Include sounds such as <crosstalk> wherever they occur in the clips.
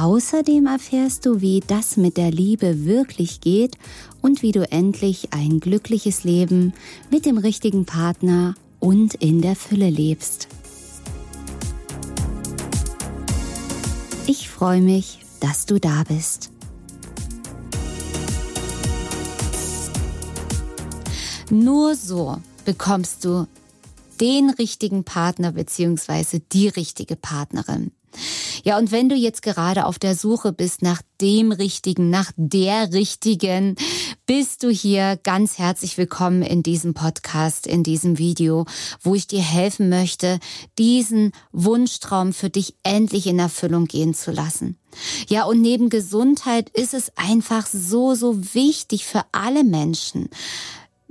Außerdem erfährst du, wie das mit der Liebe wirklich geht und wie du endlich ein glückliches Leben mit dem richtigen Partner und in der Fülle lebst. Ich freue mich, dass du da bist. Nur so bekommst du den richtigen Partner bzw. die richtige Partnerin. Ja, und wenn du jetzt gerade auf der Suche bist nach dem Richtigen, nach der Richtigen, bist du hier ganz herzlich willkommen in diesem Podcast, in diesem Video, wo ich dir helfen möchte, diesen Wunschtraum für dich endlich in Erfüllung gehen zu lassen. Ja, und neben Gesundheit ist es einfach so, so wichtig für alle Menschen,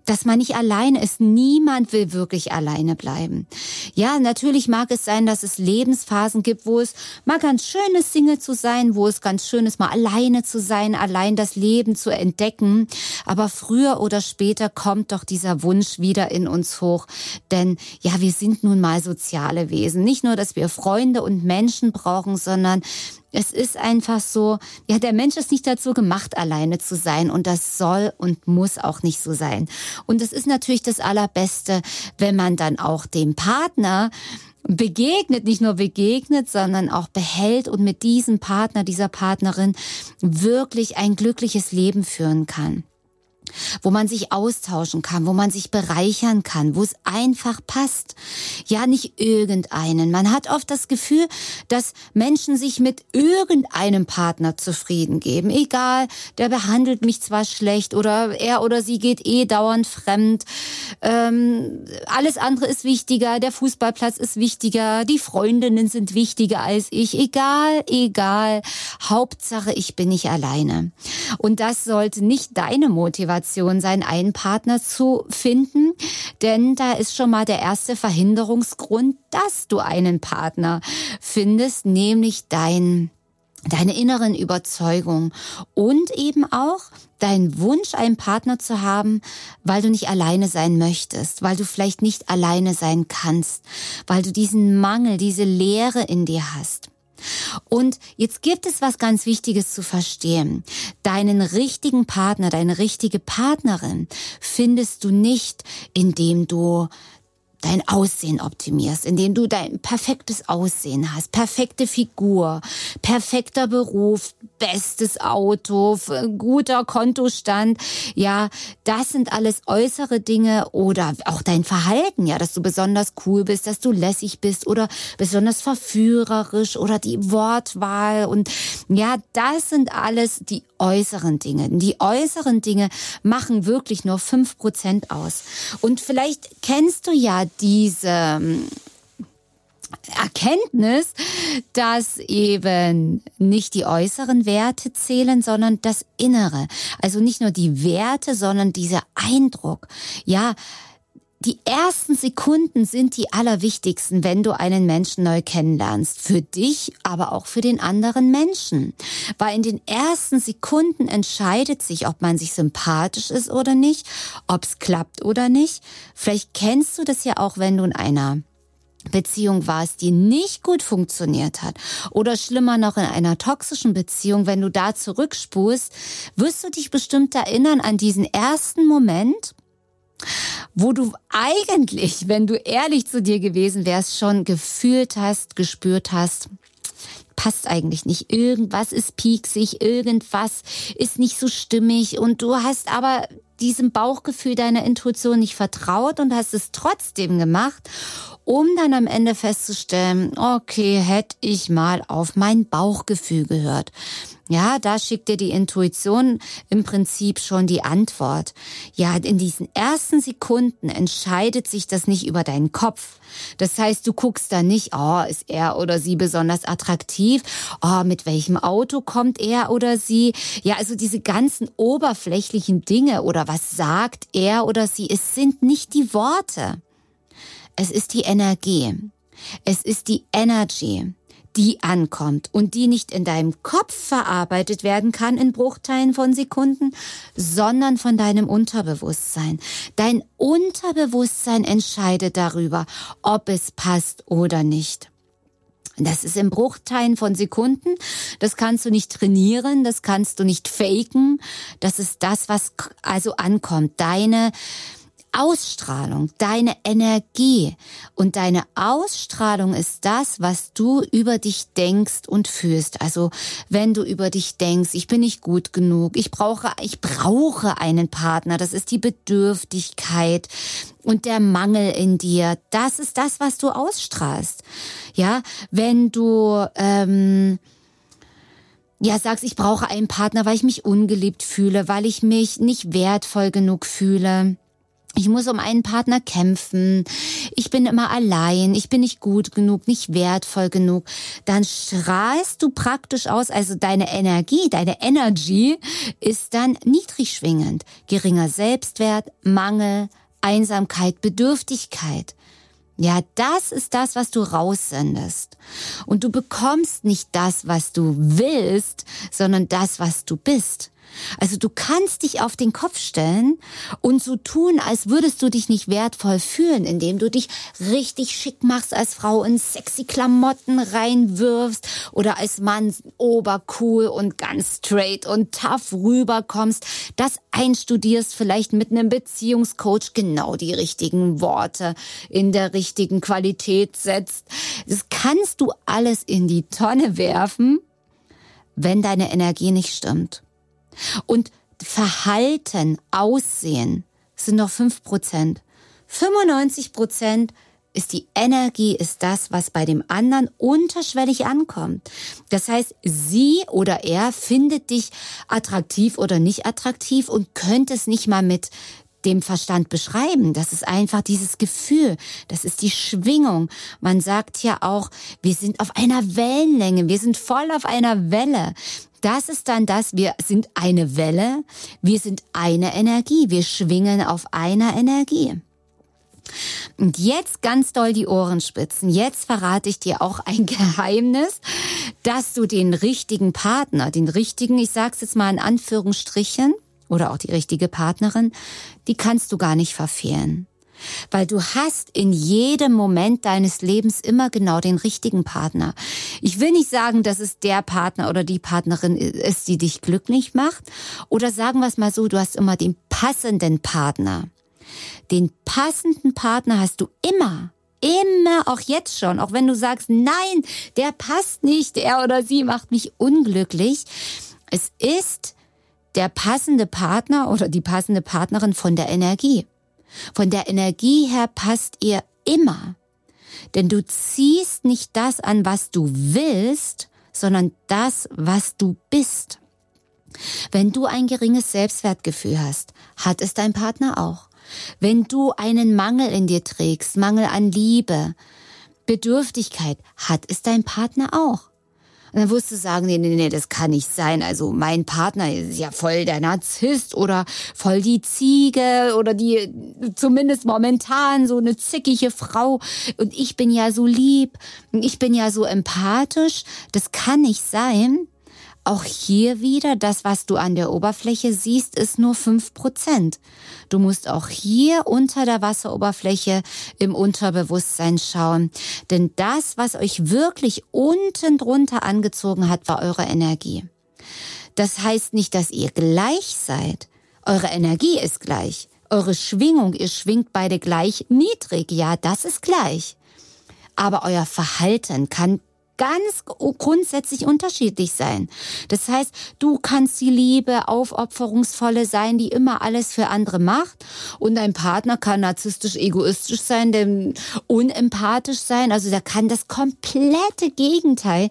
dass man nicht alleine ist. Niemand will wirklich alleine bleiben. Ja, natürlich mag es sein, dass es Lebensphasen gibt, wo es mal ganz schön ist, Single zu sein, wo es ganz schön ist, mal alleine zu sein, allein das Leben zu entdecken. Aber früher oder später kommt doch dieser Wunsch wieder in uns hoch. Denn ja, wir sind nun mal soziale Wesen. Nicht nur, dass wir Freunde und Menschen brauchen, sondern es ist einfach so, ja, der Mensch ist nicht dazu gemacht, alleine zu sein und das soll und muss auch nicht so sein. Und es ist natürlich das Allerbeste, wenn man dann auch dem Partner begegnet, nicht nur begegnet, sondern auch behält und mit diesem Partner, dieser Partnerin wirklich ein glückliches Leben führen kann wo man sich austauschen kann, wo man sich bereichern kann, wo es einfach passt. Ja, nicht irgendeinen. Man hat oft das Gefühl, dass Menschen sich mit irgendeinem Partner zufrieden geben. Egal, der behandelt mich zwar schlecht oder er oder sie geht eh dauernd fremd. Ähm, alles andere ist wichtiger, der Fußballplatz ist wichtiger, die Freundinnen sind wichtiger als ich. Egal, egal. Hauptsache, ich bin nicht alleine. Und das sollte nicht deine Motivation Motivation sein, einen Partner zu finden, denn da ist schon mal der erste Verhinderungsgrund, dass du einen Partner findest, nämlich dein deine inneren Überzeugungen und eben auch dein Wunsch, einen Partner zu haben, weil du nicht alleine sein möchtest, weil du vielleicht nicht alleine sein kannst, weil du diesen Mangel, diese Leere in dir hast. Und jetzt gibt es was ganz Wichtiges zu verstehen. Deinen richtigen Partner, deine richtige Partnerin findest du nicht, indem du dein Aussehen optimierst, indem du dein perfektes Aussehen hast, perfekte Figur, perfekter Beruf, bestes Auto, guter Kontostand. Ja, das sind alles äußere Dinge oder auch dein Verhalten, ja, dass du besonders cool bist, dass du lässig bist oder besonders verführerisch oder die Wortwahl und ja, das sind alles die äußeren Dinge. Die äußeren Dinge machen wirklich nur fünf Prozent aus. Und vielleicht kennst du ja diese Erkenntnis, dass eben nicht die äußeren Werte zählen, sondern das Innere. Also nicht nur die Werte, sondern dieser Eindruck. Ja, die ersten Sekunden sind die allerwichtigsten, wenn du einen Menschen neu kennenlernst. Für dich, aber auch für den anderen Menschen. Weil in den ersten Sekunden entscheidet sich, ob man sich sympathisch ist oder nicht, ob es klappt oder nicht. Vielleicht kennst du das ja auch, wenn du in einer Beziehung warst, die nicht gut funktioniert hat oder schlimmer noch in einer toxischen Beziehung, wenn du da zurückspulst, wirst du dich bestimmt erinnern an diesen ersten Moment, wo du eigentlich, wenn du ehrlich zu dir gewesen wärst, schon gefühlt hast, gespürt hast, passt eigentlich nicht. Irgendwas ist pieksig, irgendwas ist nicht so stimmig und du hast aber diesem Bauchgefühl deiner Intuition nicht vertraut und hast es trotzdem gemacht, um dann am Ende festzustellen, okay, hätte ich mal auf mein Bauchgefühl gehört. Ja, da schickt dir die Intuition im Prinzip schon die Antwort. Ja, in diesen ersten Sekunden entscheidet sich das nicht über deinen Kopf. Das heißt, du guckst da nicht, oh, ist er oder sie besonders attraktiv? Oh, mit welchem Auto kommt er oder sie? Ja, also diese ganzen oberflächlichen Dinge oder was sagt er oder sie? Es sind nicht die Worte. Es ist die Energie. Es ist die Energy die ankommt und die nicht in deinem Kopf verarbeitet werden kann in Bruchteilen von Sekunden, sondern von deinem Unterbewusstsein. Dein Unterbewusstsein entscheidet darüber, ob es passt oder nicht. Das ist in Bruchteilen von Sekunden. Das kannst du nicht trainieren, das kannst du nicht faken. Das ist das, was also ankommt. Deine Ausstrahlung, deine Energie. Und deine Ausstrahlung ist das, was du über dich denkst und fühlst. Also wenn du über dich denkst, ich bin nicht gut genug, ich brauche, ich brauche einen Partner, das ist die Bedürftigkeit und der Mangel in dir. Das ist das, was du ausstrahlst. Ja, wenn du ähm, ja, sagst, ich brauche einen Partner, weil ich mich ungeliebt fühle, weil ich mich nicht wertvoll genug fühle ich muss um einen Partner kämpfen, ich bin immer allein, ich bin nicht gut genug, nicht wertvoll genug, dann strahlst du praktisch aus, also deine Energie, deine Energy ist dann niedrig schwingend, geringer Selbstwert, Mangel, Einsamkeit, Bedürftigkeit. Ja, das ist das, was du raussendest. Und du bekommst nicht das, was du willst, sondern das, was du bist. Also du kannst dich auf den Kopf stellen und so tun, als würdest du dich nicht wertvoll fühlen, indem du dich richtig schick machst als Frau in sexy Klamotten reinwirfst oder als Mann obercool und ganz straight und tough rüberkommst, das einstudierst, vielleicht mit einem Beziehungscoach genau die richtigen Worte in der richtigen Qualität setzt. Das kannst du alles in die Tonne werfen, wenn deine Energie nicht stimmt. Und Verhalten, Aussehen sind noch fünf Prozent. 95 Prozent ist die Energie, ist das, was bei dem anderen unterschwellig ankommt. Das heißt, sie oder er findet dich attraktiv oder nicht attraktiv und könnte es nicht mal mit dem Verstand beschreiben. Das ist einfach dieses Gefühl. Das ist die Schwingung. Man sagt ja auch, wir sind auf einer Wellenlänge. Wir sind voll auf einer Welle. Das ist dann das, wir sind eine Welle, wir sind eine Energie, wir schwingen auf einer Energie. Und jetzt ganz doll die Ohrenspitzen. Jetzt verrate ich dir auch ein <laughs> Geheimnis, dass du den richtigen Partner, den richtigen, ich sag's jetzt mal in Anführungsstrichen, oder auch die richtige Partnerin, die kannst du gar nicht verfehlen. Weil du hast in jedem Moment deines Lebens immer genau den richtigen Partner. Ich will nicht sagen, dass es der Partner oder die Partnerin ist, die dich glücklich macht. Oder sagen wir es mal so, du hast immer den passenden Partner. Den passenden Partner hast du immer. Immer, auch jetzt schon, auch wenn du sagst, nein, der passt nicht, er oder sie macht mich unglücklich. Es ist der passende Partner oder die passende Partnerin von der Energie. Von der Energie her passt ihr immer. Denn du ziehst nicht das an, was du willst, sondern das, was du bist. Wenn du ein geringes Selbstwertgefühl hast, hat es dein Partner auch. Wenn du einen Mangel in dir trägst, Mangel an Liebe, Bedürftigkeit, hat es dein Partner auch. Und dann wirst du sagen, nee, nee, nee, das kann nicht sein. Also mein Partner ist ja voll der Narzisst oder voll die Ziege oder die zumindest momentan so eine zickige Frau. Und ich bin ja so lieb, ich bin ja so empathisch. Das kann nicht sein. Auch hier wieder, das, was du an der Oberfläche siehst, ist nur fünf Prozent. Du musst auch hier unter der Wasseroberfläche im Unterbewusstsein schauen. Denn das, was euch wirklich unten drunter angezogen hat, war eure Energie. Das heißt nicht, dass ihr gleich seid. Eure Energie ist gleich. Eure Schwingung, ihr schwingt beide gleich niedrig. Ja, das ist gleich. Aber euer Verhalten kann ganz grundsätzlich unterschiedlich sein. Das heißt, du kannst die Liebe, aufopferungsvolle sein, die immer alles für andere macht. Und dein Partner kann narzisstisch, egoistisch sein, denn unempathisch sein. Also der kann das komplette Gegenteil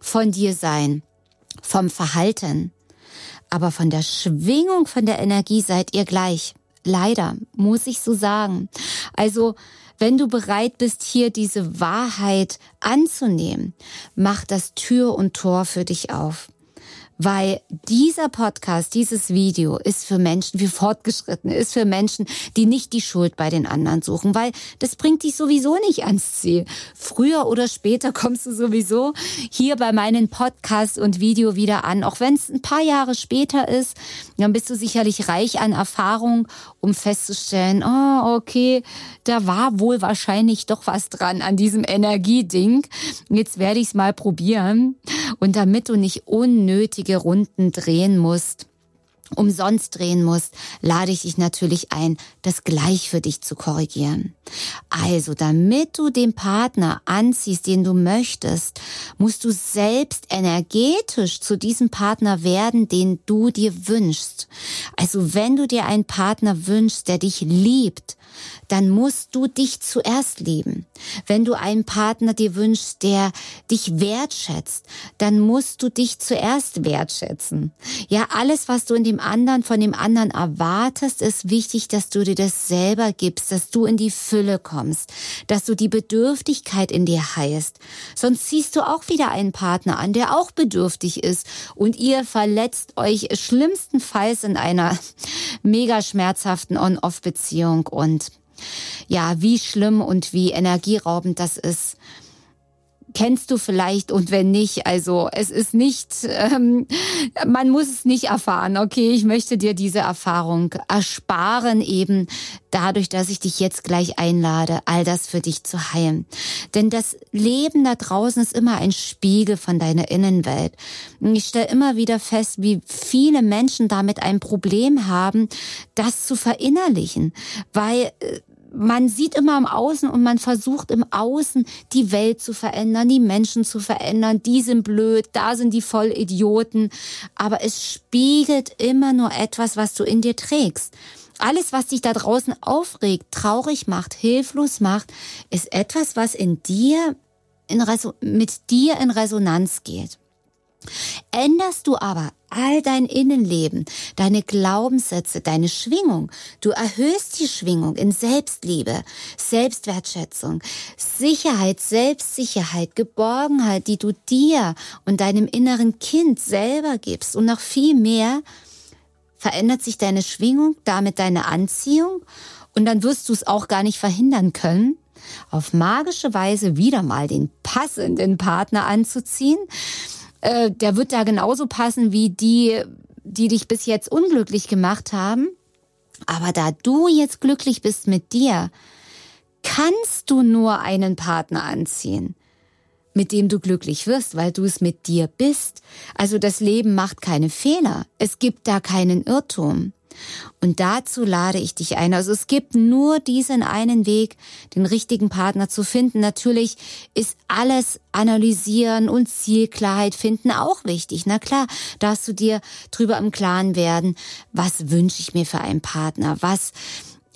von dir sein. vom Verhalten. Aber von der Schwingung, von der Energie seid ihr gleich. Leider, muss ich so sagen. Also, wenn du bereit bist, hier diese Wahrheit anzunehmen, mach das Tür und Tor für dich auf. Weil dieser Podcast, dieses Video ist für Menschen, wie fortgeschritten, ist für Menschen, die nicht die Schuld bei den anderen suchen, weil das bringt dich sowieso nicht ans Ziel. Früher oder später <laughs> kommst du sowieso hier bei meinen Podcast und Video wieder an, auch wenn es ein paar Jahre später ist, dann bist du sicherlich reich an Erfahrung, um festzustellen, oh, okay, da war wohl wahrscheinlich doch was dran an diesem Energieding. Jetzt werde ich es mal probieren. Und damit du nicht unnötige Runden drehen musst, umsonst drehen musst, lade ich dich natürlich ein, das gleich für dich zu korrigieren. Also, damit du den Partner anziehst, den du möchtest, musst du selbst energetisch zu diesem Partner werden, den du dir wünschst. Also, wenn du dir einen Partner wünschst, der dich liebt, dann musst du dich zuerst lieben. Wenn du einen Partner dir wünschst, der dich wertschätzt, dann musst du dich zuerst wertschätzen. Ja, alles, was du in dem anderen, von dem anderen erwartest, ist wichtig, dass du dir das selber gibst, dass du in die Fülle kommst, dass du die Bedürftigkeit in dir heilst. Sonst ziehst du auch wieder einen Partner an, der auch bedürftig ist und ihr verletzt euch schlimmstenfalls in einer <laughs> mega schmerzhaften On-Off-Beziehung und ja, wie schlimm und wie energieraubend das ist kennst du vielleicht und wenn nicht, also es ist nicht, ähm, man muss es nicht erfahren. Okay, ich möchte dir diese Erfahrung ersparen, eben dadurch, dass ich dich jetzt gleich einlade, all das für dich zu heilen. Denn das Leben da draußen ist immer ein Spiegel von deiner Innenwelt. Ich stelle immer wieder fest, wie viele Menschen damit ein Problem haben, das zu verinnerlichen, weil äh, man sieht immer im Außen und man versucht im Außen die Welt zu verändern, die Menschen zu verändern. Die sind blöd, da sind die Vollidioten. Aber es spiegelt immer nur etwas, was du in dir trägst. Alles, was dich da draußen aufregt, traurig macht, hilflos macht, ist etwas, was in dir, in mit dir in Resonanz geht. Änderst du aber all dein Innenleben, deine Glaubenssätze, deine Schwingung, du erhöhst die Schwingung in Selbstliebe, Selbstwertschätzung, Sicherheit, Selbstsicherheit, Geborgenheit, die du dir und deinem inneren Kind selber gibst und noch viel mehr, verändert sich deine Schwingung, damit deine Anziehung und dann wirst du es auch gar nicht verhindern können, auf magische Weise wieder mal den passenden Partner anzuziehen, äh, der wird da genauso passen wie die, die dich bis jetzt unglücklich gemacht haben. Aber da du jetzt glücklich bist mit dir, kannst du nur einen Partner anziehen, mit dem du glücklich wirst, weil du es mit dir bist. Also das Leben macht keine Fehler. Es gibt da keinen Irrtum. Und dazu lade ich dich ein. Also es gibt nur diesen einen Weg, den richtigen Partner zu finden. Natürlich ist alles analysieren und Zielklarheit finden auch wichtig. Na klar, darfst du dir drüber im Klaren werden, was wünsche ich mir für einen Partner, was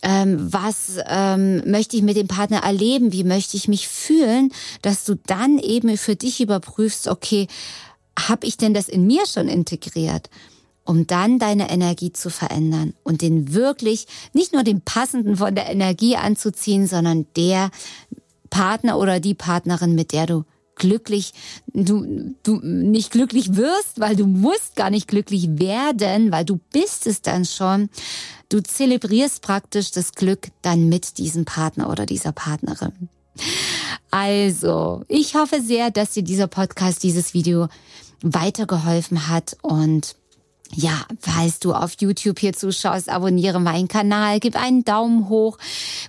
ähm, was ähm, möchte ich mit dem Partner erleben, wie möchte ich mich fühlen, dass du dann eben für dich überprüfst, okay, habe ich denn das in mir schon integriert? Um dann deine Energie zu verändern und den wirklich nicht nur den passenden von der Energie anzuziehen, sondern der Partner oder die Partnerin, mit der du glücklich, du, du nicht glücklich wirst, weil du musst gar nicht glücklich werden, weil du bist es dann schon. Du zelebrierst praktisch das Glück dann mit diesem Partner oder dieser Partnerin. Also, ich hoffe sehr, dass dir dieser Podcast, dieses Video weitergeholfen hat und ja, falls du auf YouTube hier zuschaust, abonniere meinen Kanal, gib einen Daumen hoch,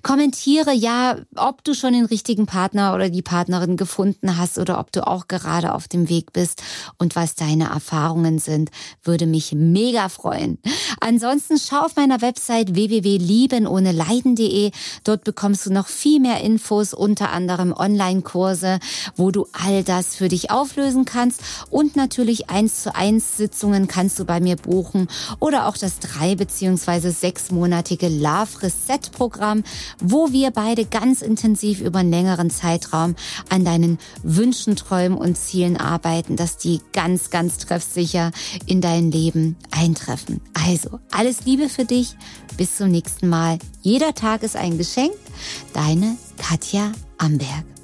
kommentiere ja, ob du schon den richtigen Partner oder die Partnerin gefunden hast oder ob du auch gerade auf dem Weg bist und was deine Erfahrungen sind, würde mich mega freuen. Ansonsten schau auf meiner Website www.liebenohneleiden.de. Dort bekommst du noch viel mehr Infos, unter anderem Online-Kurse, wo du all das für dich auflösen kannst und natürlich eins zu eins Sitzungen kannst du bei mir mir buchen oder auch das drei beziehungsweise sechsmonatige Love Reset Programm, wo wir beide ganz intensiv über einen längeren Zeitraum an deinen Wünschen, Träumen und Zielen arbeiten, dass die ganz, ganz treffsicher in dein Leben eintreffen. Also, alles Liebe für dich. Bis zum nächsten Mal. Jeder Tag ist ein Geschenk. Deine Katja Amberg.